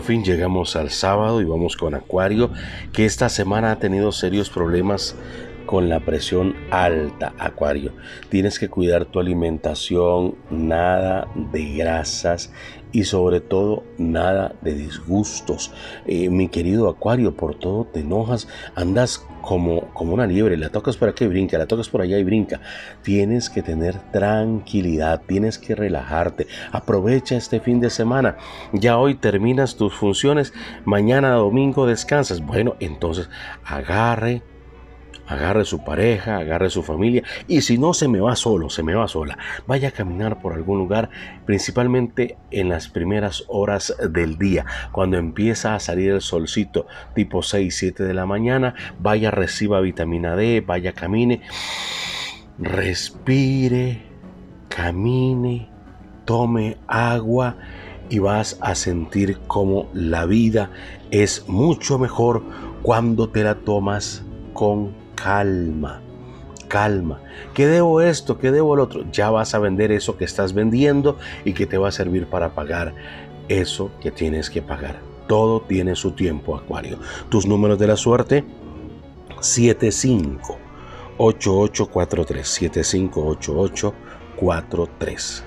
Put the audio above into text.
por fin llegamos al sábado y vamos con Acuario, que esta semana ha tenido serios problemas con la presión alta, Acuario. Tienes que cuidar tu alimentación, nada de grasas y sobre todo nada de disgustos. Eh, mi querido Acuario, por todo te enojas, andas como, como una liebre, la tocas por aquí y brinca, la tocas por allá y brinca. Tienes que tener tranquilidad, tienes que relajarte. Aprovecha este fin de semana. Ya hoy terminas tus funciones, mañana domingo descansas. Bueno, entonces agarre agarre su pareja, agarre su familia y si no se me va solo, se me va sola, vaya a caminar por algún lugar, principalmente en las primeras horas del día, cuando empieza a salir el solcito tipo 6, 7 de la mañana, vaya reciba vitamina D, vaya camine, respire, camine, tome agua y vas a sentir como la vida es mucho mejor cuando te la tomas con calma, calma. ¿Qué debo esto? ¿Qué debo el otro? Ya vas a vender eso que estás vendiendo y que te va a servir para pagar eso que tienes que pagar. Todo tiene su tiempo, Acuario. Tus números de la suerte, 75 8843 758843.